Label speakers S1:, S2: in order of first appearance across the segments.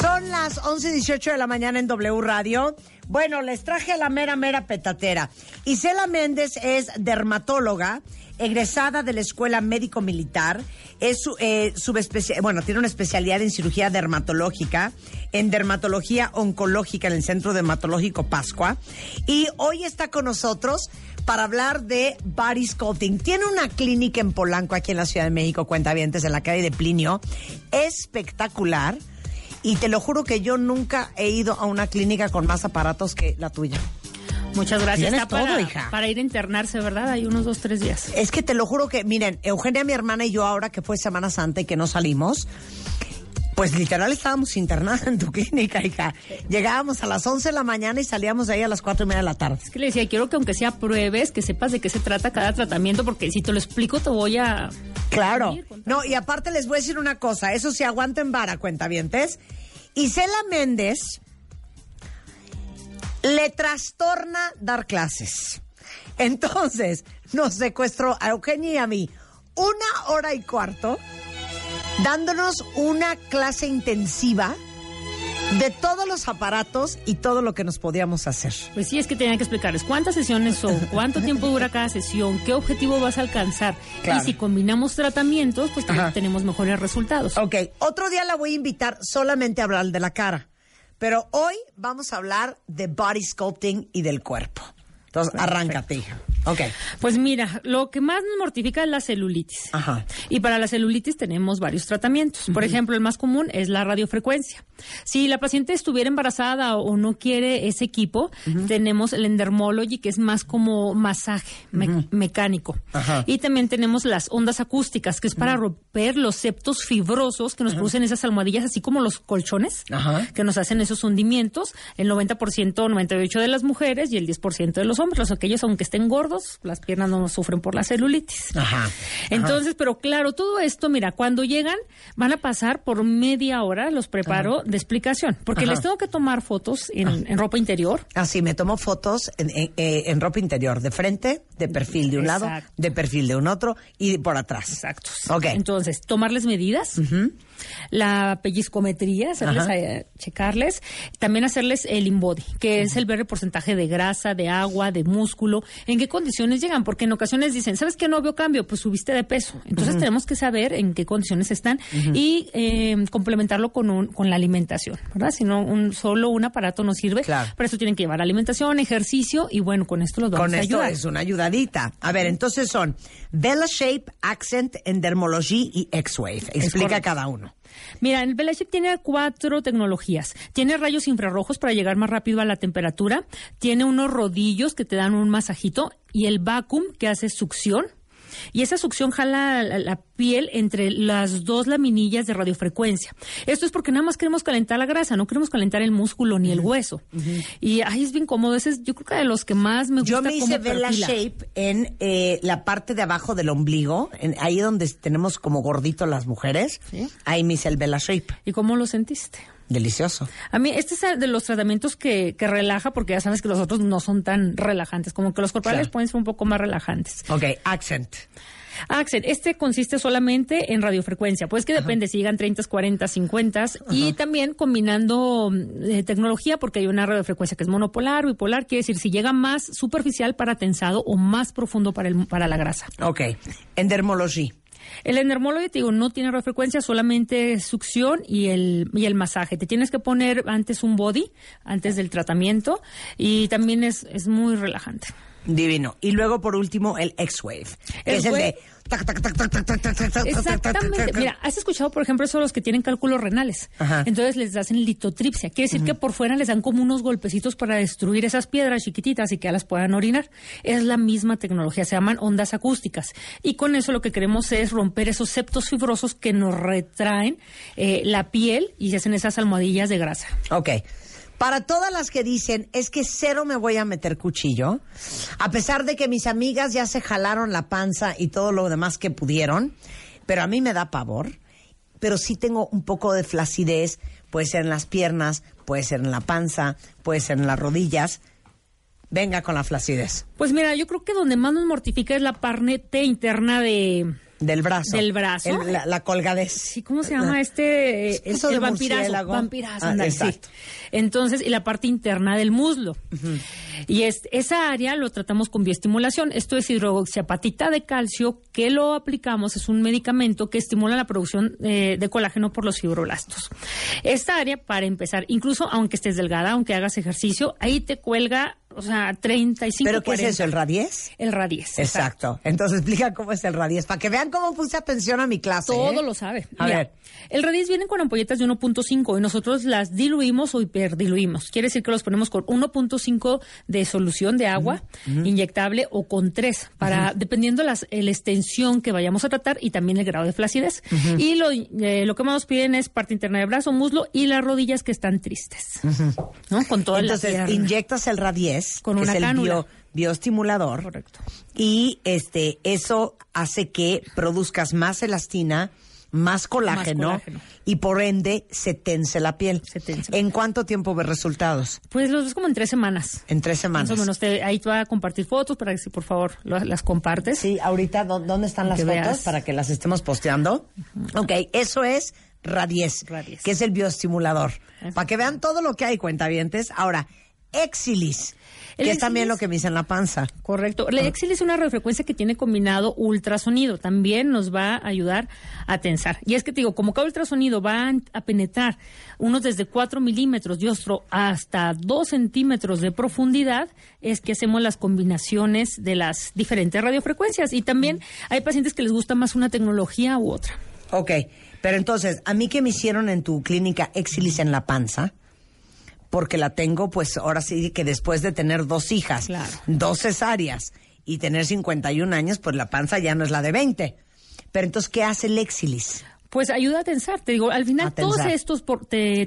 S1: Son las 11.18 de la mañana en W Radio. Bueno, les traje a la mera, mera petatera. Isela Méndez es dermatóloga, egresada de la Escuela Médico Militar. Es eh, bueno, tiene una especialidad en cirugía dermatológica, en dermatología oncológica en el Centro Dermatológico Pascua. Y hoy está con nosotros para hablar de body sculpting. Tiene una clínica en Polanco, aquí en la Ciudad de México, cuenta bien, en la calle de Plinio. Espectacular y te lo juro que yo nunca he ido a una clínica con más aparatos que la tuya.
S2: Muchas gracias.
S1: Está todo, hija.
S2: Para ir a internarse, ¿verdad? Hay unos dos, tres días.
S1: Es que te lo juro que, miren, Eugenia, mi hermana y yo ahora que fue Semana Santa y que no salimos, pues literal estábamos internados en tu clínica, hija. Llegábamos a las 11 de la mañana y salíamos de ahí a las 4 y media de la tarde.
S2: Es que le decía, quiero que aunque sea pruebes, que sepas de qué se trata cada tratamiento, porque si te lo explico te voy a...
S1: Claro. No, y aparte les voy a decir una cosa, eso sí, aguanten vara, cuentavientes. Isela Méndez le trastorna dar clases. Entonces, nos secuestró a Eugenia y a mí una hora y cuarto dándonos una clase intensiva de todos los aparatos y todo lo que nos podíamos hacer.
S2: Pues sí, es que tenía que explicarles cuántas sesiones son, cuánto tiempo dura cada sesión, qué objetivo vas a alcanzar. Y si combinamos tratamientos, pues tenemos mejores resultados.
S1: Ok, otro día la voy a invitar solamente a hablar de la cara. Pero hoy vamos a hablar de body sculpting y del cuerpo. Entonces, arráncate, hija. Ok.
S2: Pues mira, lo que más nos mortifica es la celulitis. Ajá. Y para la celulitis tenemos varios tratamientos. Por ejemplo, el más común es la radiofrecuencia. Si la paciente estuviera embarazada o no quiere ese equipo, tenemos el endermology, que es más como masaje mecánico. Ajá. Y también tenemos las ondas acústicas, que es para romper los septos fibrosos que nos producen esas almohadillas, así como los colchones, que nos hacen esos hundimientos. El 90%, 98% de las mujeres y el 10% de los hombres, los aquellos aunque estén gordos las piernas no sufren por la celulitis. Ajá. Entonces, pero claro, todo esto, mira, cuando llegan, van a pasar por media hora, los preparo de explicación, porque les tengo que tomar fotos en, ropa interior.
S1: Así, ah, me tomo fotos eh, en, ropa interior, de frente, de perfil de un lado, de perfil de un otro y por atrás.
S2: Exacto. Ok. Entonces, tomarles medidas la pellizcometría, hacerles eh, checarles, también hacerles el InBody, que es el ver el porcentaje de grasa, de agua, de músculo, en qué condiciones llegan, porque en ocasiones dicen, ¿sabes qué no veo cambio? Pues subiste de peso. Entonces tenemos que saber en qué condiciones están y eh, complementarlo con, un, con la alimentación, ¿verdad? Si no, un, solo un aparato no sirve. Claro. Por eso tienen que llevar alimentación, ejercicio y bueno, con esto los vamos
S1: con
S2: a ayudar.
S1: Con esto es una ayudadita. A ver, entonces son Bella Shape, Accent, Endermology y X-Wave. Explica cada uno.
S2: Mira, el Belaship tiene cuatro tecnologías. Tiene rayos infrarrojos para llegar más rápido a la temperatura. Tiene unos rodillos que te dan un masajito y el vacuum que hace succión y esa succión jala la, piel entre las dos laminillas de radiofrecuencia. Esto es porque nada más queremos calentar la grasa, no queremos calentar el músculo ni el hueso. Y ahí es bien cómodo. Ese es, yo creo que de los que más me gusta.
S1: Yo me hice Bella Shape en eh, la parte de abajo del ombligo, en, ahí donde tenemos como gordito las mujeres. Ahí me hice el Bella Shape.
S2: ¿Y cómo lo sentiste?
S1: Delicioso.
S2: A mí, este es de los tratamientos que, que, relaja, porque ya sabes que los otros no son tan relajantes, como que los corporales pueden ser un poco más relajantes.
S1: Ok, accent.
S2: Accent, este consiste solamente en radiofrecuencia, pues que depende si llegan 30, 40, 50 y también combinando eh, tecnología porque hay una radiofrecuencia que es monopolar, bipolar, quiere decir si llega más superficial para tensado o más profundo para, el, para la grasa.
S1: Ok, endermología.
S2: El endermólogo, te digo, no tiene radiofrecuencia, solamente succión y el, y el masaje. Te tienes que poner antes un body, antes del tratamiento, y también es, es muy relajante.
S1: Divino. Y luego, por último, el X-Wave. Es el de
S2: Exactamente. Mira, has escuchado, por ejemplo, eso los que tienen cálculos renales. Entonces les hacen litotripsia. Quiere decir que por fuera les dan como unos golpecitos para destruir esas piedras chiquititas y que las puedan orinar. Es la misma tecnología, se llaman ondas acústicas. Y con eso lo que queremos es romper esos septos fibrosos que nos retraen eh, la piel y se hacen esas almohadillas de grasa.
S1: Ok. Para todas las que dicen, es que cero me voy a meter cuchillo, a pesar de que mis amigas ya se jalaron la panza y todo lo demás que pudieron, pero a mí me da pavor, pero sí tengo un poco de flacidez, puede ser en las piernas, puede ser en la panza, puede ser en las rodillas. Venga con la flacidez.
S2: Pues mira, yo creo que donde más nos mortifica es la parte interna de,
S1: del brazo.
S2: Del brazo.
S1: la, la, colgadez.
S2: Sí, ¿cómo se llama este?
S1: El de vampirazo.
S2: Vampirazo, ah, exacto. Entonces, y la parte interna del muslo. Y es, esa área lo tratamos con bioestimulación. Esto es hidroxiapatita de calcio, que lo aplicamos, es un medicamento que estimula la producción eh, de colágeno por los fibroblastos. Esta área, para empezar, incluso aunque estés delgada, aunque hagas ejercicio, ahí te cuelga o sea, 35
S1: ¿Pero qué es eso, el radies?
S2: El radies.
S1: Exacto. Entonces explica cómo es el radies, para que vean cómo puse atención a mi clase.
S2: Todo
S1: ¿eh?
S2: lo sabe.
S1: A ver.
S2: El radies viene con ampolletas de 1.5 y nosotros las diluimos o hiperdiluimos. Quiere decir que los ponemos con 1.5 de solución de agua inyectable o con 3, para, dependiendo la, la extensión que vayamos a tratar y también el grado de flacidez. Y lo, eh, lo que más nos piden es parte interna de brazo, muslo y las rodillas que están tristes. ¿no? Con toda
S1: Entonces, inyectas el radies
S2: con una
S1: es
S2: el
S1: bioestimulador.
S2: Correcto.
S1: Y este eso hace que produzcas más elastina, más colágeno, y por ende se tense la piel.
S2: Se tense.
S1: ¿En cuánto tiempo ves resultados?
S2: Pues los ves como en tres semanas.
S1: En tres semanas.
S2: Más o menos. ahí te voy a compartir fotos para que si por favor las compartes.
S1: Sí, ahorita, ¿dónde están las fotos? Para que las estemos posteando. Ok, eso es Radies,
S2: Radies,
S1: que es el bioestimulador. Para que vean todo lo que hay, cuentavientes. Ahora, Exilis que es también lo que me dice en la panza.
S2: Correcto. El Exilis es una radiofrecuencia que tiene combinado ultrasonido. También nos va a ayudar a tensar. Y es que te digo, como cada ultrasonido va a penetrar unos desde 4 milímetros de ostro hasta 2 centímetros de profundidad, es que hacemos las combinaciones de las diferentes radiofrecuencias. Y también hay pacientes que les gusta más una tecnología u otra.
S1: Ok, pero entonces, a mí que me hicieron en tu clínica Exilis en la panza, porque la tengo, pues ahora sí que después de tener dos hijas, dos cesáreas y tener 51 años, pues la panza ya no es la de 20. Pero entonces, ¿qué hace el Exilis?
S2: Pues ayuda a tensar, te digo, al final todos estos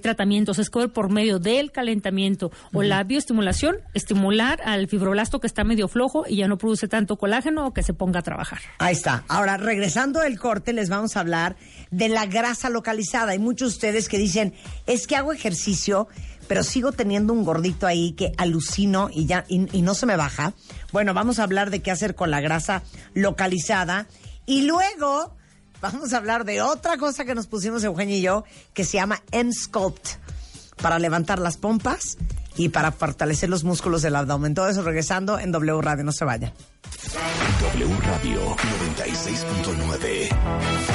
S2: tratamientos es por medio del calentamiento o la bioestimulación, estimular al fibroblasto que está medio flojo y ya no produce tanto colágeno o que se ponga a trabajar.
S1: Ahí está. Ahora, regresando del corte, les vamos a hablar de la grasa localizada. Hay muchos de ustedes que dicen, es que hago ejercicio, pero sigo teniendo un gordito ahí que alucino y ya y, no se me baja. Bueno, vamos a hablar de qué hacer con la grasa localizada y luego vamos a hablar de otra cosa que nos pusimos Eugenio y yo que se llama M-Sculpt para levantar las pompas y para fortalecer los músculos del abdomen. Todo eso regresando en W Radio, no se vaya.
S3: W Radio 96.9.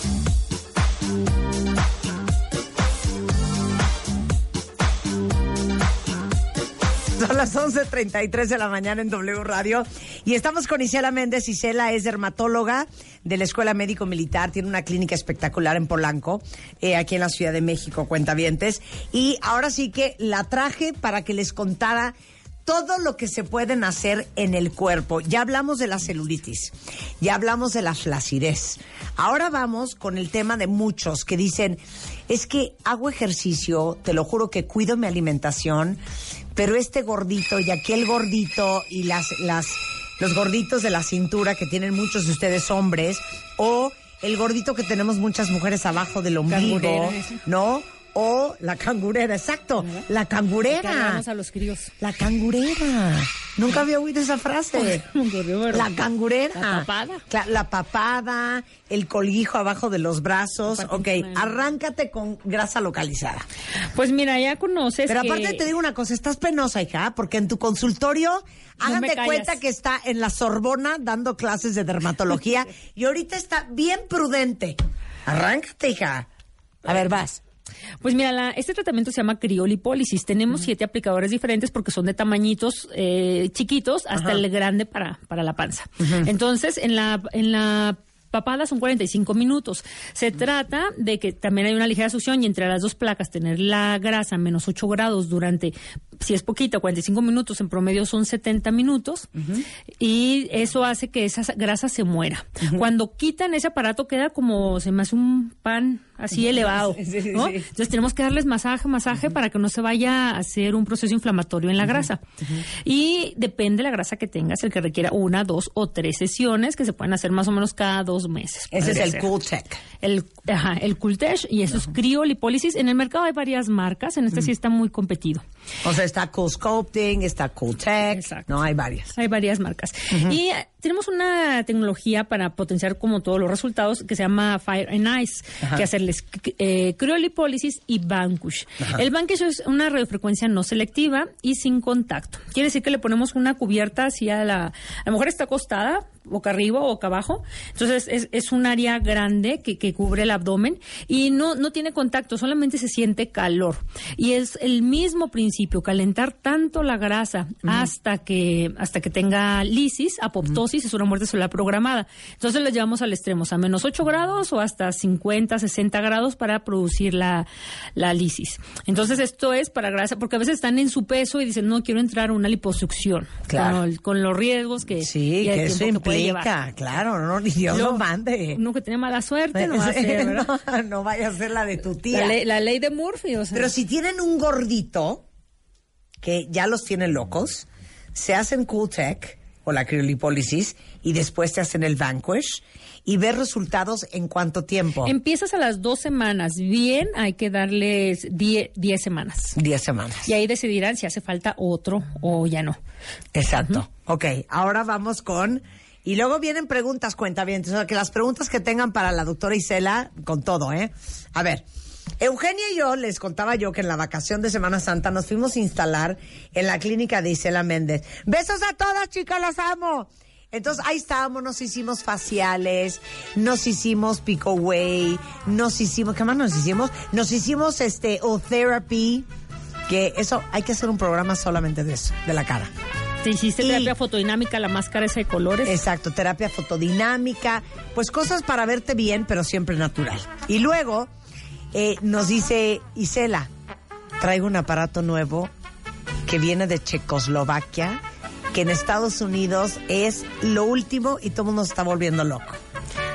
S1: Son las 11.33 de la mañana en W Radio y estamos con Isela Méndez. Isela es dermatóloga de la Escuela Médico Militar, tiene una clínica espectacular en Polanco, eh, aquí en la Ciudad de México, cuentavientes. Y ahora sí que la traje para que les contara todo lo que se pueden hacer en el cuerpo. Ya hablamos de la celulitis, ya hablamos de la flacidez. Ahora vamos con el tema de muchos que dicen, es que hago ejercicio, te lo juro que cuido mi alimentación, pero este gordito y aquel gordito y las, las, los gorditos de la cintura que tienen muchos de ustedes hombres, o el gordito que tenemos muchas mujeres abajo del ombligo, ¿no? O la cangurera, exacto, la cangurera.
S2: a los críos.
S1: La cangurera. Nunca había oído esa frase. la cangurera.
S2: La papada.
S1: La, papada, el colguijo abajo de los brazos. Ok, arráncate con grasa localizada.
S2: Pues mira, ya conoces.
S1: Pero aparte te digo una cosa, estás penosa, hija, porque en tu consultorio, hagan de cuenta que está en la Sorbona dando clases de dermatología y ahorita está bien prudente. Arráncate, hija. A ver, vas.
S2: Pues mira, este tratamiento se llama criolipólisis. Tenemos siete aplicadores diferentes porque son de tamañitos eh, chiquitos hasta el grande para, para la panza. Entonces, en la, en la papada son 45 minutos. Se trata de que también hay una ligera succión y entre las dos placas tener la grasa a menos 8 grados durante, si es poquita, 45 minutos, en promedio son 70 minutos. Y eso hace que esa grasa se muera. Cuando quitan ese aparato queda como, se me hace un pan así elevado. Entonces tenemos que darles masaje, masaje para que no se vaya a hacer un proceso inflamatorio en la grasa. Y depende de la grasa que tengas, el que requiera una, dos o tres sesiones que se pueden hacer más o menos cada dos meses.
S1: Ese es el Cooltech.
S2: El, ajá, el Cooltech y eso es criolipólisis. En el mercado hay varias marcas, en este sí está muy competido.
S1: O sea, está Cool Sculpting, está Cooltech. Exacto. No, hay varias.
S2: Hay varias marcas. Y tenemos una tecnología para potenciar como todos los resultados que se llama Fire and Ice, que hacerles eh, criolipólisis y Vanquish. El Vanquish es una radiofrecuencia no selectiva y sin contacto. Quiere decir que le ponemos una cubierta hacia la... A lo mejor está acostada, boca arriba o boca abajo. Entonces es, es un área grande que, que, cubre el abdomen y no, no tiene contacto, solamente se siente calor. Y es el mismo principio, calentar tanto la grasa hasta que hasta que tenga lisis, apoptosis, es una muerte celular programada. Entonces la llevamos al extremo, a menos 8 grados o hasta 50, 60 grados para producir la, la lisis. Entonces esto es para grasa, porque a veces están en su peso y dicen, no, quiero entrar a una liposucción. Claro. Con, los riesgos que...
S1: Sí, que eso claro, no, ni Dios lo, mande.
S2: Uno que tiene mala suerte no va a ser,
S1: no, vaya a ser la de tu tía.
S2: La ley, de Murphy, o sea.
S1: Pero si tienen un gordito, que ya los tienen locos, se hacen Cool Tech o la criolipólisis y después te hacen el Vanquish y ver resultados en cuánto tiempo.
S2: Empiezas a las dos semanas. Bien, hay que darles diez, semanas.
S1: Diez semanas.
S2: Y ahí decidirán si hace falta otro o ya no.
S1: Exacto. Ok, ahora vamos con y luego vienen preguntas, cuenta bien. O sea, que las preguntas que tengan para la doctora Isela, con todo, ¿eh? A ver, Eugenia y yo les contaba yo que en la vacación de Semana Santa nos fuimos a instalar en la clínica de Isela Méndez. Besos a todas, chicas, las amo. Entonces ahí estábamos, nos hicimos faciales, nos hicimos pico way, nos hicimos, ¿qué más nos hicimos? Nos hicimos este o therapy, que eso hay que hacer un programa solamente de eso, de la cara.
S2: Te hiciste terapia fotodinámica, la máscara esa de colores.
S1: Exacto, terapia fotodinámica, pues cosas para verte bien, pero siempre natural. Y luego eh, nos dice Isela, traigo un aparato nuevo que viene de Checoslovaquia, que en Estados Unidos es lo último y todo el mundo se está volviendo loco.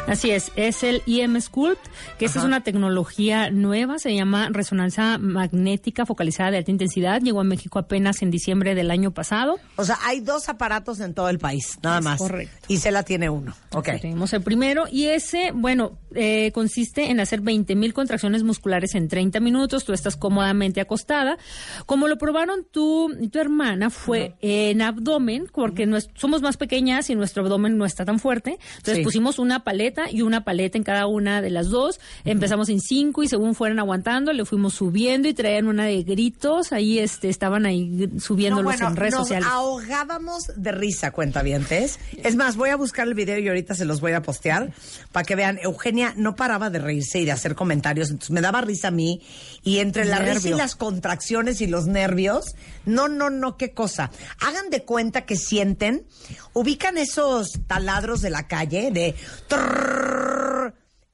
S2: Así es, es el IM Sculpt, que esta es una tecnología nueva, se llama resonancia magnética focalizada de alta intensidad, llegó a México apenas en diciembre del año pasado.
S1: O sea, hay dos aparatos en todo el país, nada más.
S2: Correcto.
S1: Y se la tiene uno. Ok.
S2: Tenemos el primero y ese, bueno, eh, consiste en hacer 20 mil contracciones musculares en 30 minutos, tú estás cómodamente acostada. Como lo probaron tú y tu hermana, fue en abdomen, porque somos más pequeñas y nuestro abdomen no está tan fuerte, entonces pusimos una paleta y una paleta en cada una de las dos. Empezamos en cinco y según fueran aguantando, le fuimos subiendo y traían una de gritos. Ahí este, estaban ahí subiéndolos en redes
S1: nos
S2: sociales.
S1: ahogábamos de risa, cuentavientes. Es más, voy a buscar el video y ahorita se los voy a postear para que vean. Eugenia no paraba de reírse y de hacer comentarios, entonces me daba risa a mí. Y entre la risa y las contracciones y los nervios, no, no, no, qué cosa. Hagan de cuenta que sienten, ubican esos taladros de la calle de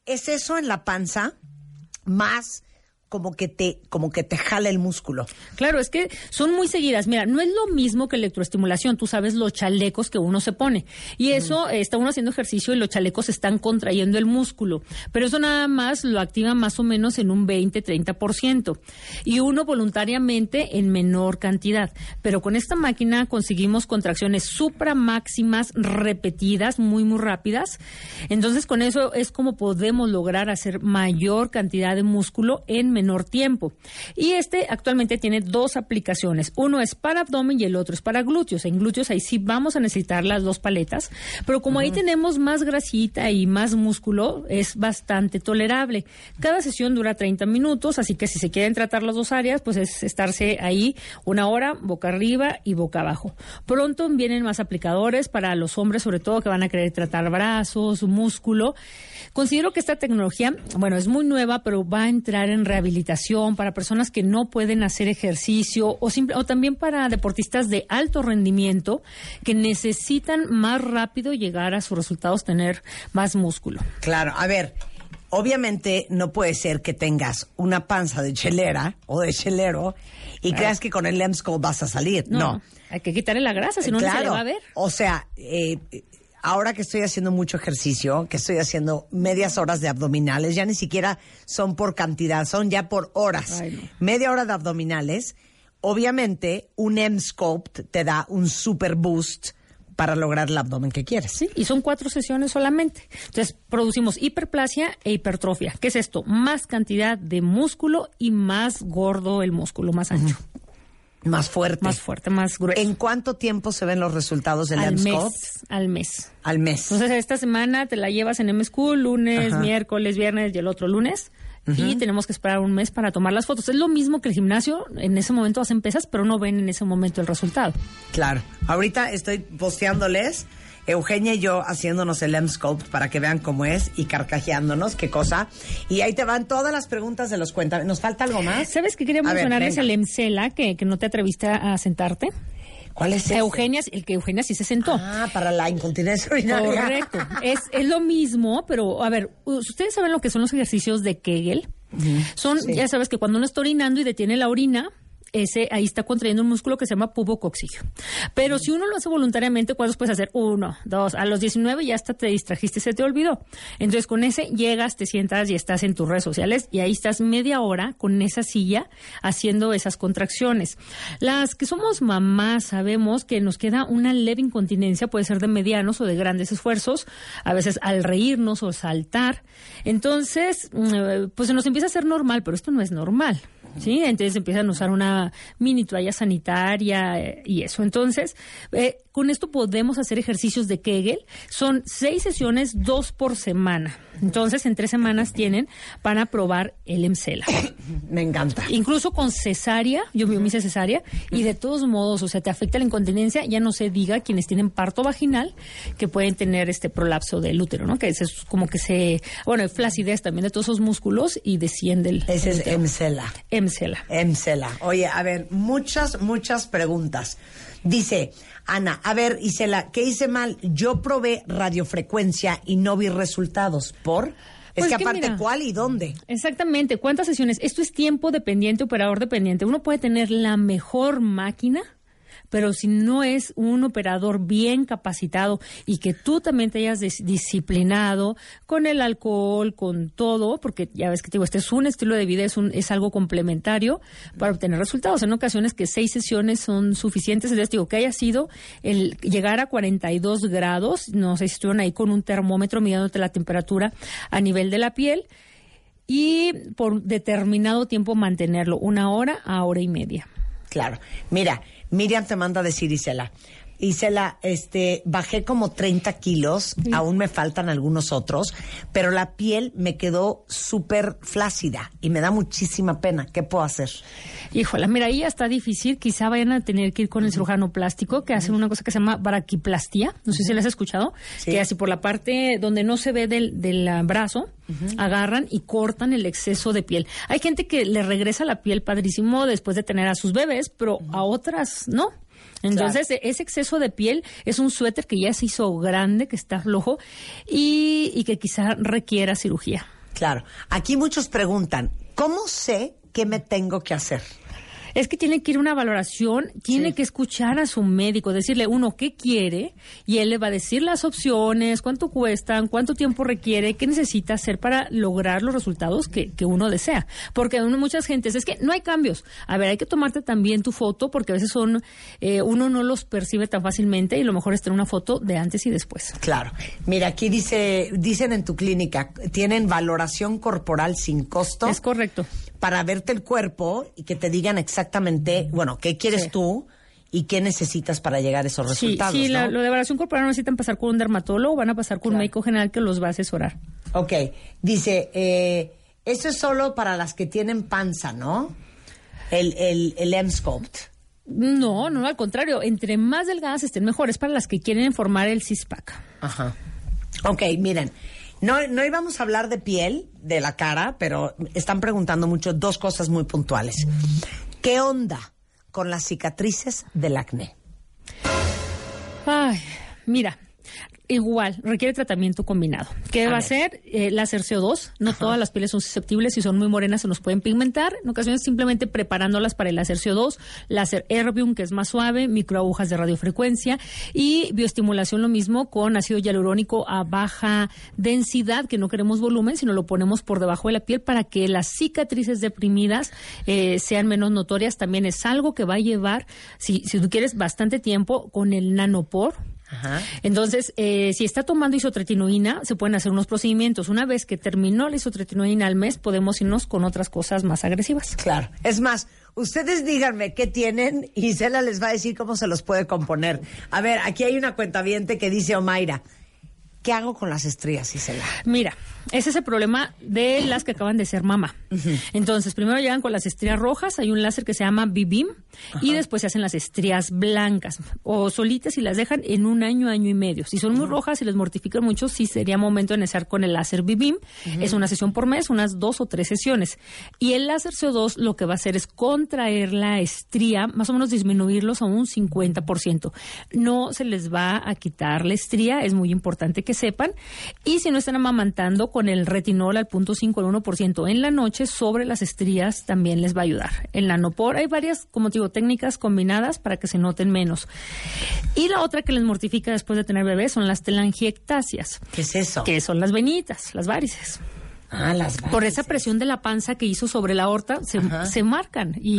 S1: es eso en la panza más como que te como que te jala el músculo.
S2: Claro, es que son muy seguidas. Mira, no es lo mismo que electroestimulación. Tú sabes los chalecos que uno se pone. Y eso está uno haciendo ejercicio y los chalecos están contrayendo el músculo. Pero eso nada más lo activa más o menos en un 20, 30%. Y uno voluntariamente en menor cantidad. Pero con esta máquina conseguimos contracciones supramáximas repetidas, muy, muy rápidas. Entonces, con eso es como podemos lograr hacer mayor cantidad de músculo en menor menor tiempo. Y este actualmente tiene dos aplicaciones. Uno es para abdomen y el otro es para glúteos. En glúteos ahí sí vamos a necesitar las dos paletas, pero como ahí tenemos más grasita y más músculo, es bastante tolerable. Cada sesión dura 30 minutos, así que si se quieren tratar las dos áreas, pues es estarse ahí una hora, boca arriba y boca abajo. Pronto vienen más aplicadores para los hombres, sobre todo que van a querer tratar brazos, músculo. Considero que esta tecnología, bueno, es muy nueva, pero va a entrar en rehabilitación para personas que no pueden hacer ejercicio o, simple, o también para deportistas de alto rendimiento que necesitan más rápido llegar a sus resultados, tener más músculo.
S1: Claro, a ver, obviamente no puede ser que tengas una panza de chelera o de chelero y creas que con el Lemsco vas a salir. No.
S2: Hay que quitarle la grasa, si no, no se le va a ver.
S1: O sea, eh, ahora que estoy haciendo mucho ejercicio, que estoy haciendo medias horas de abdominales, ya ni siquiera son por cantidad, son ya por horas. Media hora de abdominales. Obviamente, un M-Sculpt te da un super boost para lograr el abdomen que quieres.
S2: Sí, y son cuatro sesiones solamente. Entonces, producimos hiperplasia e hipertrofia. ¿Qué es esto? Más cantidad de músculo y más gordo el músculo, más ancho.
S1: Más fuerte.
S2: Más fuerte, más grueso.
S1: ¿En cuánto tiempo se ven los resultados del
S2: al mes, al mes.
S1: Al mes.
S2: Entonces, esta semana te la llevas en M-School, lunes, miércoles, viernes y el otro lunes. Y tenemos que esperar un mes para tomar las fotos. Es lo mismo que el gimnasio, en ese momento hacen pesas, pero no ven en ese momento el resultado.
S1: Claro. Ahorita estoy posteándoles Eugenia y yo haciéndonos el M-Sculpt para que vean cómo es y carcajeándonos, qué cosa. Y ahí te van todas las preguntas de los cuentas. ¿Nos falta algo más?
S2: ¿Sabes que quería mencionarles el Emcela, que, que no te atreviste a sentarte?
S1: ¿Cuál es ese?
S2: Eugenia, el que Eugenia sí se sentó.
S1: Ah, para la incontinencia urinaria.
S2: Correcto. es, es lo mismo, pero a ver, ¿ustedes saben lo que son los ejercicios de Kegel? Son, ya sabes que cuando uno está orinando y detiene la orina, ese ahí está contrayendo un músculo que se llama pubocoxilio. Pero si uno lo hace voluntariamente, ¿cuántos puedes hacer? Uno, dos, a los 19 ya hasta te distrajiste, se te olvidó. Entonces con ese llegas, te sientas y estás en tus redes sociales y ahí estás media hora con esa silla haciendo esas contracciones. Las que somos mamás sabemos que nos queda una leve incontinencia, puede ser de medianos o de grandes esfuerzos, a veces al reírnos o saltar. Entonces, mm, pues se nos empieza a hacer normal, pero esto no es normal. ¿sí? Entonces empiezan a usar una mini toalla sanitaria eh, y eso. Entonces, eh, con esto podemos hacer ejercicios de Kegel. Son seis sesiones, dos por semana. Entonces, en tres semanas tienen para probar el EMCELA.
S1: Me encanta.
S2: Incluso con cesárea, yo me hice cesárea, y de todos modos, o sea, te afecta la incontinencia, ya no se diga quienes tienen parto vaginal que pueden tener este prolapso del útero, ¿no? Que es como que se, bueno, flacidez también de todos esos músculos y desciende el.
S1: Ese es EMCELA.
S2: EMCELA.
S1: EMCELA. Oye, a ver, muchas, muchas preguntas. Dice, Ana, a ver, Isela, ¿qué hice mal? Yo probé radiofrecuencia y no vi resultados. ¿Por? Es pues que, aparte, ¿cuál y dónde?
S2: Exactamente, ¿cuántas sesiones? Esto es tiempo dependiente, operador dependiente. Uno puede tener la mejor máquina, pero si no es un operador bien capacitado y que tú también te hayas disciplinado con el alcohol, con todo, porque ya ves que te digo, este es un estilo de vida, es, un, es algo complementario para obtener resultados. En ocasiones que seis sesiones son suficientes, entonces digo que haya sido el llegar a 42 grados, no sé si estuvieron ahí con un termómetro midiéndote la temperatura a nivel de la piel y por determinado tiempo mantenerlo, una hora a hora y media.
S1: Claro. Mira, Miriam te manda a decir, Isela. Isela, este, bajé como 30 kilos, aún me faltan algunos otros, pero la piel me quedó súper flácida y me da muchísima pena. ¿Qué puedo hacer?
S2: Híjole, mira, ahí ya está difícil. Quizá vayan a tener que ir con el cirujano plástico, que hace una cosa que se llama braquiplastia. No sé si les has escuchado. Que así por la parte donde no se ve del, del brazo, agarran y cortan el exceso de piel. Hay gente que le regresa la piel padrísimo después de tener a sus bebés, pero a otras no. Entonces, ese exceso de piel es un suéter que ya se hizo grande, que está flojo y, y que quizá requiera cirugía.
S1: Claro. Aquí muchos preguntan, ¿cómo sé qué me tengo que hacer?
S2: Es que tiene que ir una valoración, tiene que escuchar a su médico, decirle uno qué quiere y él le va a decir las opciones, cuánto cuestan, cuánto tiempo requiere, qué necesita hacer para lograr los resultados que, que uno desea. Porque uno, muchas gentes es que no hay cambios. A ver, hay que tomarte también tu foto porque a veces son eh, uno no los percibe tan fácilmente y lo mejor es tener una foto de antes y después.
S1: Claro. Mira, aquí dice, dicen en tu clínica, tienen valoración corporal sin costo.
S2: Es correcto.
S1: Para verte el cuerpo y que te digan exactamente, bueno, qué quieres tú y qué necesitas para llegar a esos resultados.
S2: Sí,
S1: ¿no?
S2: la, lo de valoración corporal no necesitan pasar con un dermatólogo, van a pasar con un médico general que los va a asesorar.
S1: Ok, dice, eh, eso es solo para las que tienen panza, ¿no? El, el, el M-Sculpt.
S2: No, no, al contrario, entre más delgadas estén mejores para las que quieren formar el CISPAC.
S1: Ajá. Ok, miren, no, no íbamos a hablar de piel, de la cara, pero están preguntando mucho dos cosas muy puntuales. ¿Qué onda con las cicatrices del acné?
S2: Ay, mira, igual, requiere tratamiento combinado. ¿Qué
S1: A
S2: va a ser? Eh, láser CO2. No todas las pieles son susceptibles. Si son muy morenas, se nos pueden pigmentar. En ocasiones, simplemente preparándolas para el láser CO2. Láser Erbium, que es más suave. Microagujas de radiofrecuencia. Y bioestimulación, lo mismo, con ácido hialurónico a baja densidad, que no queremos volumen, sino lo ponemos por debajo de la piel para que las cicatrices deprimidas eh, sean menos notorias. También es algo que va a llevar, si, si tú quieres, bastante tiempo con el nanopor.
S1: Ajá.
S2: Entonces, eh, si está tomando isotretinoína, se pueden hacer unos procedimientos. Una vez que terminó la isotretinoína al mes, podemos irnos con otras cosas más agresivas.
S1: Claro. Es más, ustedes díganme qué tienen y Isela les va a decir cómo se los puede componer. A ver, aquí hay una cuentaviente que dice Omaira. ¿Qué hago con las estrías, Isela?
S2: Mira, es el problema de las que acaban de ser mamá. Entonces, primero llegan con las estrías rojas, hay un láser que se llama Bibim, y después se hacen las estrías blancas, o solitas y las dejan en un año, año y medio. Si son muy rojas y les mortifican mucho, sí sería momento de iniciar con el láser Bibim. Es una sesión por mes, unas dos o tres sesiones. Y el láser CO2 lo que va a hacer es contraer la estría, más o menos disminuirlos a un 50%. No se les va a quitar la estría, es muy importante que sepan. Y si no están amamantando, con el retinol al punto 5 al 1% en la noche sobre las estrías también les va a ayudar. El nanopor, hay varias, como te digo, técnicas combinadas para que se noten menos. Y la otra que les mortifica después de tener bebés son las telangiectasias,
S1: ¿Qué es eso?
S2: que son las venitas, las varices.
S1: Ah, las
S2: Por esa presión de la panza que hizo sobre la aorta, se, marcan y,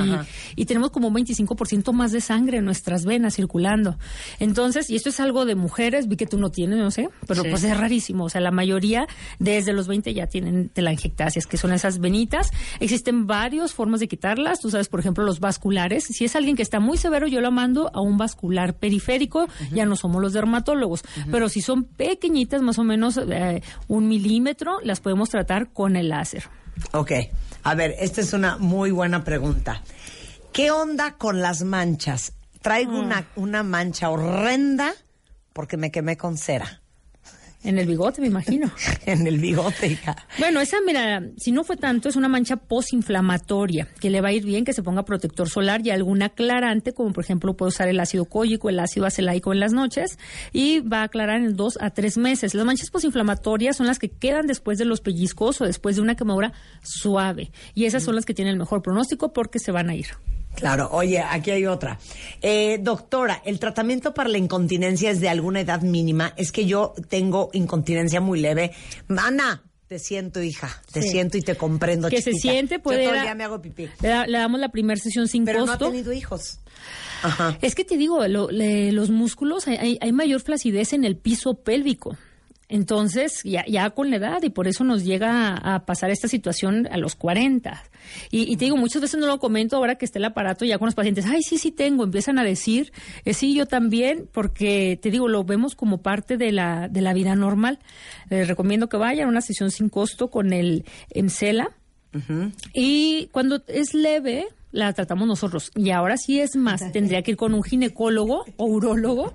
S2: tenemos como un 25% más de sangre en nuestras venas circulando. Entonces, y esto es algo de mujeres, vi que tú no tienes, no sé, pero
S1: Sí.
S2: pues es rarísimo. O sea, la mayoría desde los 20 ya tienen telangiectasias, que son esas venitas. Existen varias formas de quitarlas. Tú sabes, por ejemplo, los vasculares. Si es alguien que está muy severo, yo lo mando a un vascular periférico. Ya no somos los dermatólogos. Pero si son pequeñitas, más o menos eh, un milímetro, las podemos tratar con el láser.
S1: Ok. A ver, esta es una muy buena pregunta. ¿Qué onda con las manchas? Traigo una, una mancha horrenda porque me quemé con cera
S2: En el bigote, me imagino.
S1: en el bigote, hija.
S2: Bueno, esa, mira, si no fue tanto, es una mancha posinflamatoria, que le va a ir bien que se ponga protector solar y algún aclarante, como por ejemplo puede usar el ácido cólico, el ácido acelaico en las noches, y va a aclarar en dos a tres meses. Las manchas posinflamatorias son las que quedan después de los pellizcos o después de una quemadura suave, y esas son las que tienen el mejor pronóstico porque se van a ir.
S1: Claro, oye, aquí hay otra. Eh, doctora, ¿el tratamiento para la incontinencia es de alguna edad mínima? Es que yo tengo incontinencia muy leve. Ana, te siento, hija. Te
S2: Sí.
S1: siento y te comprendo,
S2: Que se siente, puede
S1: Yo todo el día me hago pipí.
S2: Le, da- le damos la primera sesión sin
S1: Pero no
S2: costo.
S1: ha tenido hijos. Ajá.
S2: Es que te digo, lo- le- los músculos, hay, hay- hay mayor flacidez en el piso pélvico. Entonces, ya, ya con la edad, y por eso nos llega a, a pasar esta situación a los 40. Y, y te digo, muchas veces no lo comento ahora que está el aparato, ya con los pacientes, ay, sí, sí tengo, empiezan a decir, eh, sí, yo también, porque te digo, lo vemos como parte de la, de la vida normal. Les recomiendo que vayan a una sesión sin costo con el EMCELA. Y cuando es leve, la tratamos nosotros. Y ahora sí es más, tendría que ir con un ginecólogo o urólogo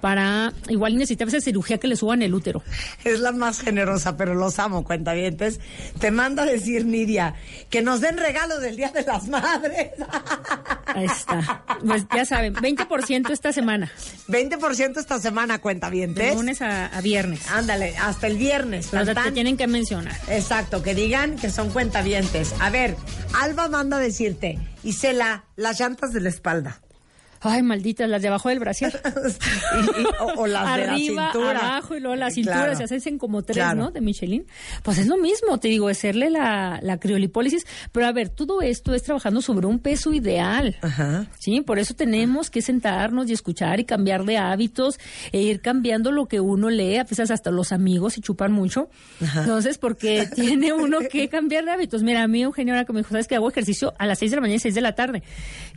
S2: para, igual necesita a veces cirugía que le suban el útero.
S1: Es la más generosa, pero los amo, cuentavientes. Te manda a decir, Nidia, que nos den regalo del Día de las Madres.
S2: Ahí está. Pues ya saben, 20% esta semana,
S1: 20% esta semana,
S2: de
S1: cuentavientes.
S2: lunes a, a viernes.
S1: Ándale, hasta el viernes.
S2: Pero
S1: tan,
S2: te
S1: tan.
S2: tienen que mencionar.
S1: Exacto, que digan que son cuentavientes. A ver, Alba manda a decirte, Isela, las llantas de la espalda.
S2: Ay, malditas, las de abajo del brasier.
S1: o, las de la cintura.
S2: abajo y luego la cintura, se hacen como tres, ¿no? De Michelin. Pues es lo mismo, te digo, hacerle la, la criolipólisis. Pero a ver, todo esto es trabajando sobre un peso ideal. Ajá. Sí, por eso tenemos que sentarnos y escuchar y cambiar de hábitos e ir cambiando lo que uno lee. A veces hasta los amigos se chupan mucho. Entonces, porque tiene uno que cambiar de hábitos. Mira, a mí Eugenio ahora que me dijo, ¿sabes que hago ejercicio a las seis de la mañana y seis de la tarde?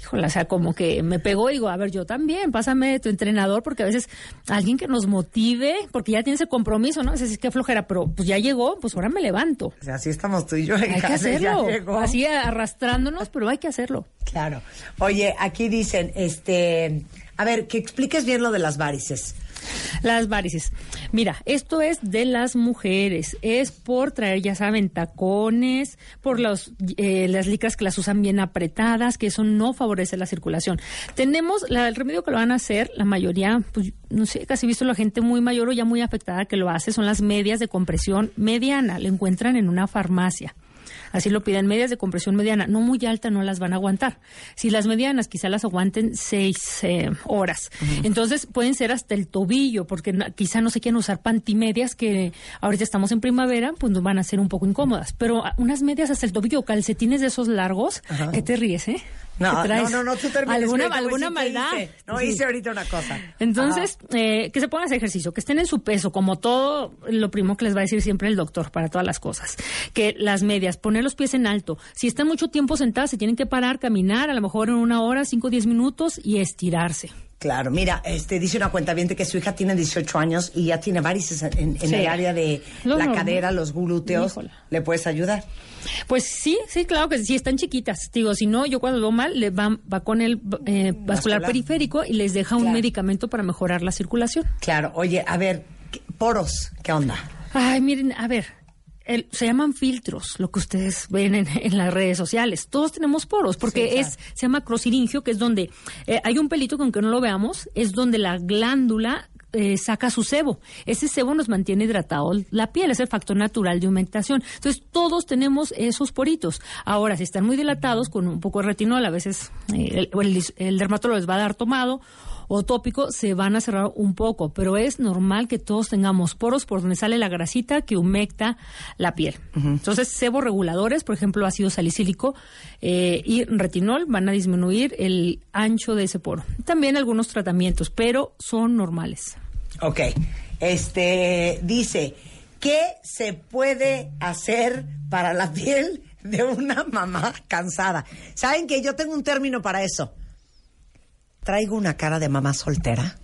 S2: Híjole, o sea, como que me pegó digo, a ver, yo también, pásame tu entrenador, porque a veces alguien que nos motive, porque ya tiene ese compromiso, ¿no? Es que flojera, pero pues ya llegó, pues ahora me levanto.
S1: O sea, así estamos tú y yo.
S2: hay que hacerlo, así arrastrándonos, pero hay que hacerlo.
S1: Claro. Oye, aquí dicen, este, a ver, que expliques bien lo de las varices.
S2: Las varices. Mira, esto es de las mujeres. Es por traer, ya saben, tacones, por los, eh, las licras que las usan bien apretadas, que eso no favorece la circulación. Tenemos la, el remedio que lo van a hacer, la mayoría, pues no sé, casi visto la gente muy mayor o ya muy afectada que lo hace, son las medias de compresión mediana. Lo encuentran en una farmacia así lo piden, medias de compresión mediana, no muy alta no las van a aguantar. Si las medianas quizá las aguanten seis eh, horas. Entonces pueden ser hasta el tobillo, porque quizá no se quieran usar pantimedias que ahorita estamos en primavera, pues nos van a ser un poco incómodas. Pero unas medias hasta el tobillo, calcetines de esos largos, ¿qué te ríes, eh?
S1: No, no, no, tú termines.
S2: ¿Alguna, alguna maldad?
S1: No, hice ahorita una cosa.
S2: Entonces, eh, que se pongan a hacer ejercicio, que estén en su peso, como todo lo primo que les va a decir siempre el doctor para todas las cosas. Que las medias, poner los pies en alto. Si están mucho tiempo sentadas, se tienen que parar, caminar, a lo mejor en una hora, cinco o diez minutos y estirarse.
S1: Claro, mira, este dice una cuenta bien que su hija tiene 18 años y ya tiene varices en, el área de la cadera, los glúteos. ¿Le puedes ayudar?
S2: Pues sí, sí, claro que sí, están chiquitas. Digo, si no, yo cuando veo mal, le va, va con el eh, vascular, periférico y les deja un medicamento para mejorar la circulación.
S1: Claro, oye, a ver, poros, ¿qué onda?
S2: Ay, miren, a ver, se llaman filtros, lo que ustedes ven en, las redes sociales. Todos tenemos poros, porque es se llama crosiringio, que es donde eh, hay un pelito que aunque no lo veamos, es donde la glándula eh, saca su sebo. Ese sebo nos mantiene hidratado la piel, es el factor natural de aumentación. Entonces, todos tenemos esos poritos. Ahora, si están muy dilatados, con un poco de retinol, a veces eh, el, el dermatólogo les va a dar tomado o tópico se van a cerrar un poco, pero es normal que todos tengamos poros por donde sale la grasita que humecta la piel. Entonces, reguladores, por ejemplo, ácido salicílico eh, y retinol van a disminuir el ancho de ese poro. También algunos tratamientos, pero son normales.
S1: Ok. Este dice, ¿qué se puede hacer para la piel de una mamá cansada? ¿Saben que yo tengo un término para eso? Traigo una cara de mamá soltera.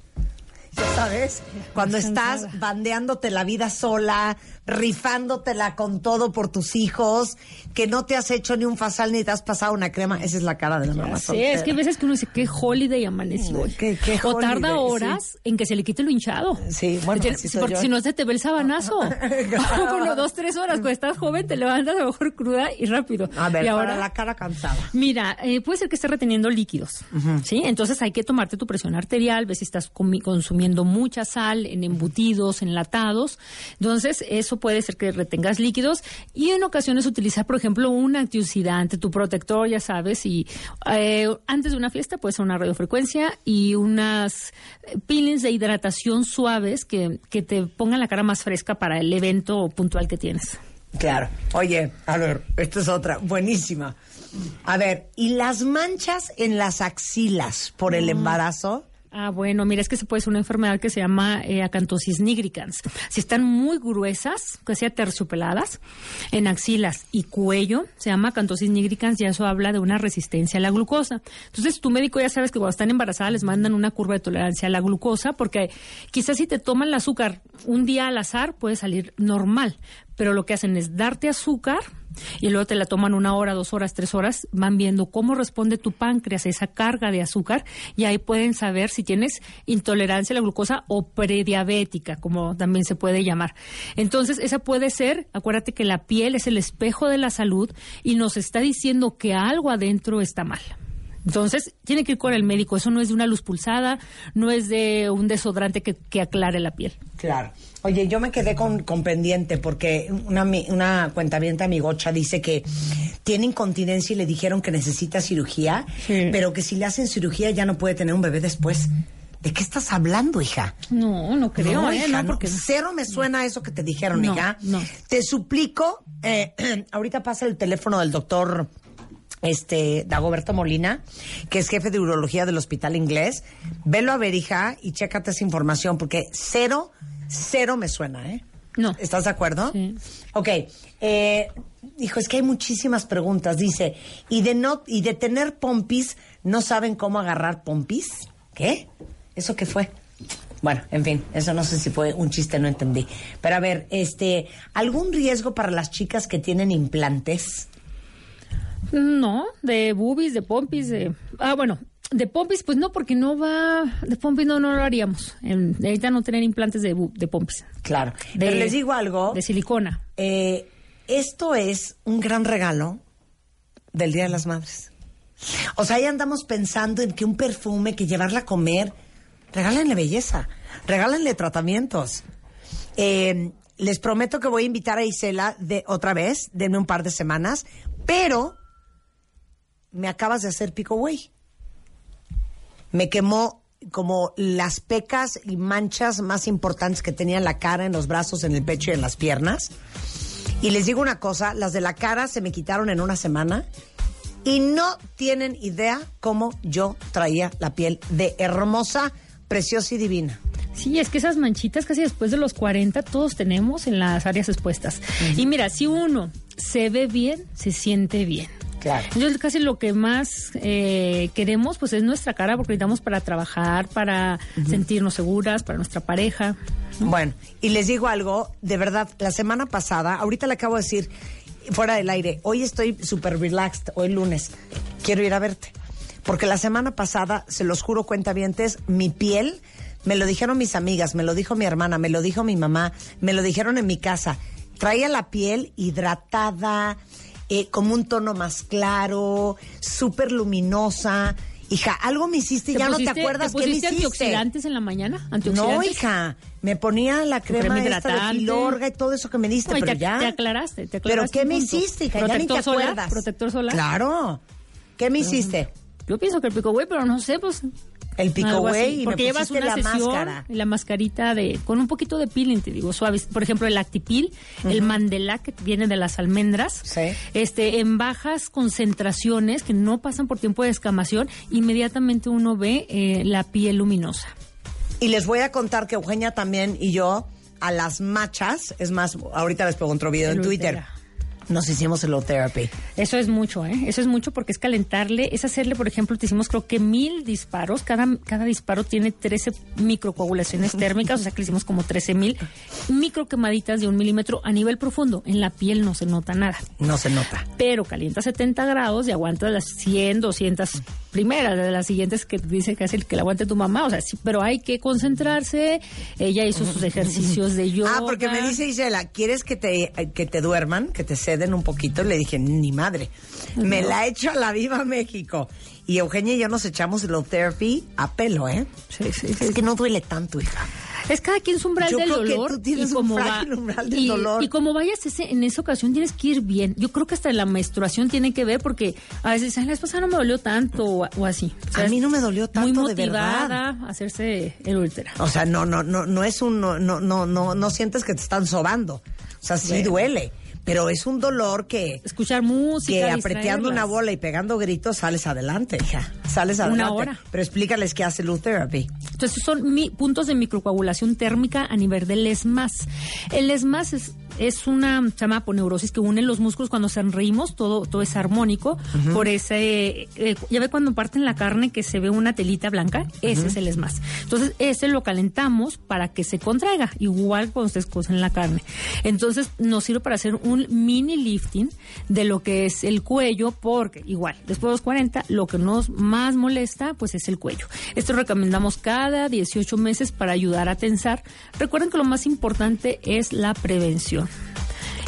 S1: Sabes, cuando estás bandeándote la vida sola, rifándotela con todo por tus hijos, que no te has hecho ni un fasal ni te has pasado una crema, esa es la cara de la mamá
S2: Sí, es que a veces que uno dice, qué holiday amaneció. ¿Qué, o tarda horas en que se le quite lo hinchado.
S1: Sí, bueno,
S2: Porque si no se te ve el sabanazo. bueno, dos, tres horas, cuando estás joven te levantas a lo mejor cruda y rápido.
S1: A ver,
S2: y
S1: ahora la cara cansada.
S2: Mira, eh, puede ser que esté reteniendo líquidos, ¿sí? Entonces hay que tomarte tu presión arterial, ver si estás consumiendo mucha sal en embutidos, enlatados. Entonces, eso puede ser que retengas líquidos y en ocasiones utilizar, por ejemplo, un antioxidante, tu protector, ya sabes, y eh, antes de una fiesta puede ser una radiofrecuencia y unas peelings de hidratación suaves que, que te pongan la cara más fresca para el evento puntual que tienes.
S1: Claro. Oye, a ver, esta es otra, buenísima. A ver, ¿y las manchas en las axilas por el mm. embarazo?
S2: Ah, bueno, mira, es que se puede ser una enfermedad que se llama eh, acantosis nigricans. Si están muy gruesas, que sea terciopeladas, en axilas y cuello, se llama acantosis nigricans y eso habla de una resistencia a la glucosa. Entonces, tu médico ya sabes que cuando están embarazadas les mandan una curva de tolerancia a la glucosa, porque quizás si te toman el azúcar un día al azar puede salir normal, pero lo que hacen es darte azúcar y luego te la toman una hora, dos horas, tres horas, van viendo cómo responde tu páncreas a esa carga de azúcar y ahí pueden saber si tienes intolerancia a la glucosa o prediabética, como también se puede llamar. Entonces, esa puede ser, acuérdate que la piel es el espejo de la salud y nos está diciendo que algo adentro está mal. Entonces, tiene que ir con el médico. Eso no es de una luz pulsada, no es de un desodorante que, que aclare la piel.
S1: Claro. Oye, yo me quedé con, con pendiente porque una, una cuentavienta amigocha dice que tiene incontinencia y le dijeron que necesita cirugía, pero que si le hacen cirugía ya no puede tener un bebé después. ¿De qué estás hablando, hija?
S2: No, no creo,
S1: no,
S2: ¿eh?
S1: hija,
S2: no, porque...
S1: Cero me suena eso que te dijeron,
S2: No,
S1: hija.
S2: no.
S1: Te suplico, eh, ahorita pasa el teléfono del doctor este Dagoberto Molina, que es jefe de urología del Hospital Inglés. Velo a ver, hija, y chécate esa información, porque cero, cero me suena, ¿eh?
S2: No.
S1: ¿Estás de acuerdo?
S2: Sí.
S1: Ok. Eh, hijo, es que hay muchísimas preguntas. Dice, ¿y de, no, ¿y de tener pompis no saben cómo agarrar pompis? ¿Qué? ¿Eso qué fue? Bueno, en fin, eso no sé si fue un chiste, no entendí. Pero a ver, este, ¿algún riesgo para las chicas que tienen implantes?
S2: No, de boobies, de pompis, de... Ah, bueno, de pompis, pues no, porque no va... De pompis no, no lo haríamos. En, ahorita no tener implantes de, pompis.
S1: Claro.
S2: De-
S1: Pero les digo algo.
S2: De silicona.
S1: Eh, esto es un gran regalo del Día de las Madres. O sea, ahí andamos pensando en que un perfume, que llevarla a comer, regálenle belleza, regálenle tratamientos. Eh, les prometo que voy a invitar a Isela de otra vez, denme un par de semanas, pero me acabas de hacer pico güey. Me quemó como las pecas y manchas más importantes que tenía en la cara, en los brazos, en el pecho y en las piernas. Y les digo una cosa, las de la cara se me quitaron en una semana y no tienen idea cómo yo traía la piel de hermosa, preciosa y divina.
S2: Sí, es que esas manchitas casi después de los 40 todos tenemos en las áreas expuestas. Y mira, si uno se ve bien, se siente bien.
S1: Claro.
S2: Entonces casi lo que más eh, queremos pues es nuestra cara porque necesitamos para trabajar, para sentirnos seguras, para nuestra pareja.
S1: Bueno, y les digo algo, de verdad, la semana pasada, ahorita le acabo de decir, fuera del aire, hoy estoy súper relaxed, hoy lunes, quiero ir a verte. Porque la semana pasada, se los juro, cuentavientes, mi piel, me lo dijeron mis amigas, me lo dijo mi hermana, me lo dijo mi mamá, me lo dijeron en mi casa, traía la piel hidratada, eh, como un tono más claro, súper luminosa. Hija, algo me hiciste ya no te acuerdas
S2: ¿Te
S1: qué me hiciste.
S2: antioxidantes en la mañana?
S1: No,
S2: ¿Antioxidantes?
S1: hija, me ponía la crema,
S2: crema
S1: esta de filorga y todo eso que me diste,
S2: No,
S1: pero
S2: te,
S1: ya.
S2: te aclaraste, te
S1: ¿Pero
S2: aclaraste
S1: qué
S2: un
S1: me hiciste, hija? Ya ni te
S2: ¿Protector solar?
S1: acuerdas.
S2: ¿Protector solar?
S1: Claro. ¿Qué me hiciste?
S2: Yo pienso que el pico güey, pero no sé, pues...
S1: El pico güey y me
S2: porque llevas
S1: pusiste
S2: una
S1: la
S2: sesión
S1: máscara.
S2: y la mascarita de con un poquito de peeling, te digo, suave. Por ejemplo, el actipil, el mandela que viene de las almendras,
S1: Sí.
S2: este en bajas concentraciones que no pasan por tiempo de descamación, inmediatamente uno ve eh, la piel luminosa.
S1: Y les voy a contar que Eugenia también y yo, a las machas, es más, ahorita les pongo otro video en Twitter,
S2: Ultera.
S1: Nos hicimos el therapy.
S2: Eso es mucho, ¿eh? Eso es mucho porque es calentarle, es hacerle, por ejemplo, te hicimos creo que mil disparos, cada, cada disparo tiene 13 microcoagulaciones térmicas, o sea que le hicimos como 13 mil microquemaditas de un milímetro a nivel profundo. En la piel no se nota nada.
S1: No se nota.
S2: Pero calienta 70 grados y aguanta las 100, 200 primeras, de las siguientes que dice que es el que la aguante tu mamá, o sea, sí, pero hay que concentrarse. Ella hizo sus ejercicios de yoga.
S1: Ah, porque me dice Isela, ¿quieres que te, que te duerman, que te ceden un poquito? Le dije, ni madre. Me la he hecho a la viva México. Y Eugenia y yo nos echamos el therapy a pelo, ¿eh?
S2: Sí, sí, sí.
S1: Es que no duele tanto, hija.
S2: Es cada quien su umbral
S1: Yo
S2: del
S1: creo que
S2: dolor.
S1: tú tienes
S2: y
S1: un
S2: como
S1: frágil umbral del
S2: y,
S1: dolor.
S2: Y como vayas ese, en esa ocasión tienes que ir bien. Yo creo que hasta la menstruación tiene que ver porque a veces "Ay, la esposa no me dolió tanto o, o así. O
S1: A mí no me dolió tanto,
S2: Muy
S1: de verdad.
S2: motivada a hacerse el últera.
S1: O sea, no, no, no, no es un, no, no, no, no, no sientes que te están sobando. O sea, sí
S2: Bueno.
S1: duele, pero es un dolor que,
S2: Escuchar música.
S1: que apreteando una bola y pegando gritos sales adelante, hija. Sales adelante.
S2: Una hora.
S1: Pero explícales qué hace Luz Therapy.
S2: Entonces son mi- puntos de microcoagulación térmica a nivel del ESMAS. El ESMAS es, es una se llama aponeurosis que une los músculos cuando sonreímos, todo, todo es armónico. Por ese, eh, ya ve cuando parten la carne que se ve una telita blanca, ese es el ESMAS. Entonces ese lo calentamos para que se contraiga, igual cuando ustedes cocen la carne. Entonces nos sirve para hacer un mini lifting de lo que es el cuello, porque igual, después de los 40, lo que nos más molesta, pues es el cuello. Esto recomendamos cada 18 meses para ayudar a tensar. Recuerden que lo más importante es la prevención.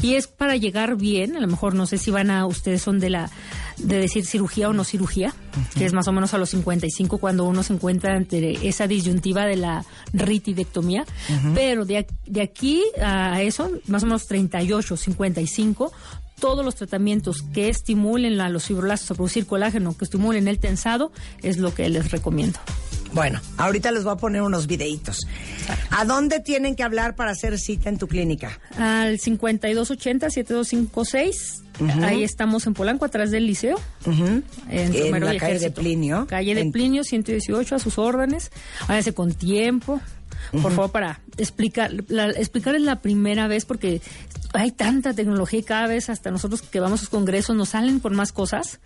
S2: Y es para llegar bien, a lo mejor no sé si van a, ustedes son de la, de decir cirugía o no cirugía, que es más o menos a los 55 cuando uno se encuentra entre esa disyuntiva de la ritidectomía, pero de, de aquí a eso, más o menos 38, 55, todos los tratamientos que estimulen a los fibroblastos a producir colágeno, que estimulen el tensado, es lo que les recomiendo.
S1: Bueno, ahorita les voy a poner unos videitos. ¿A dónde tienen que hablar para hacer cita en tu clínica?
S2: Al 5280-7256. Ahí estamos en Polanco, atrás del liceo.
S1: En, la calle de Plinio.
S2: Calle de Plinio, 118, a sus órdenes. Váyanse con tiempo. Por favor, para explicar, explicarles la primera vez, porque hay tanta tecnología y cada vez hasta nosotros que vamos a los congresos nos salen por más cosas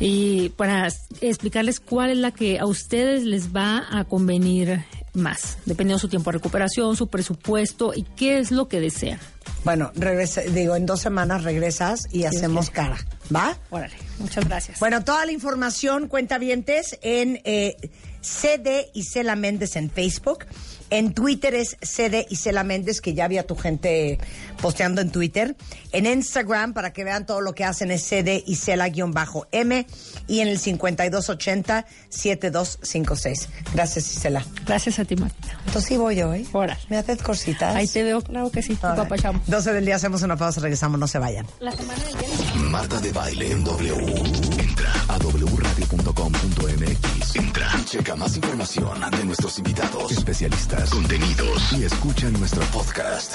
S2: y para explicarles cuál es la que a ustedes les va a convenir más, dependiendo de su tiempo de recuperación, su presupuesto y qué es lo que desean.
S1: Bueno, regresa, digo, en dos semanas regresas y hacemos cara, ¿va?
S2: Órale, muchas gracias.
S1: Bueno, toda la información, cuenta vientes, en eh, CD y Cela Méndez en Facebook en Twitter es CD Isela Méndez, que ya había tu gente posteando en Twitter. En Instagram, para que vean todo lo que hacen, es CD Isela-M. Y en el 5280-7256. Gracias, Isela.
S2: Gracias a ti, Marta.
S1: Entonces sí voy yo, ¿eh?
S2: Ahora.
S1: ¿Me haces cositas?
S2: Ahí te veo, claro que sí. Papá
S1: 12 del día, hacemos una pausa, regresamos, no se vayan.
S2: La semana de
S3: Marta de Baile en W. Entra a wradio.com.mx. Entra y checa más información de nuestros invitados, especialistas contenidos y escucha nuestro podcast.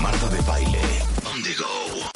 S3: Marta de Baile. On the go.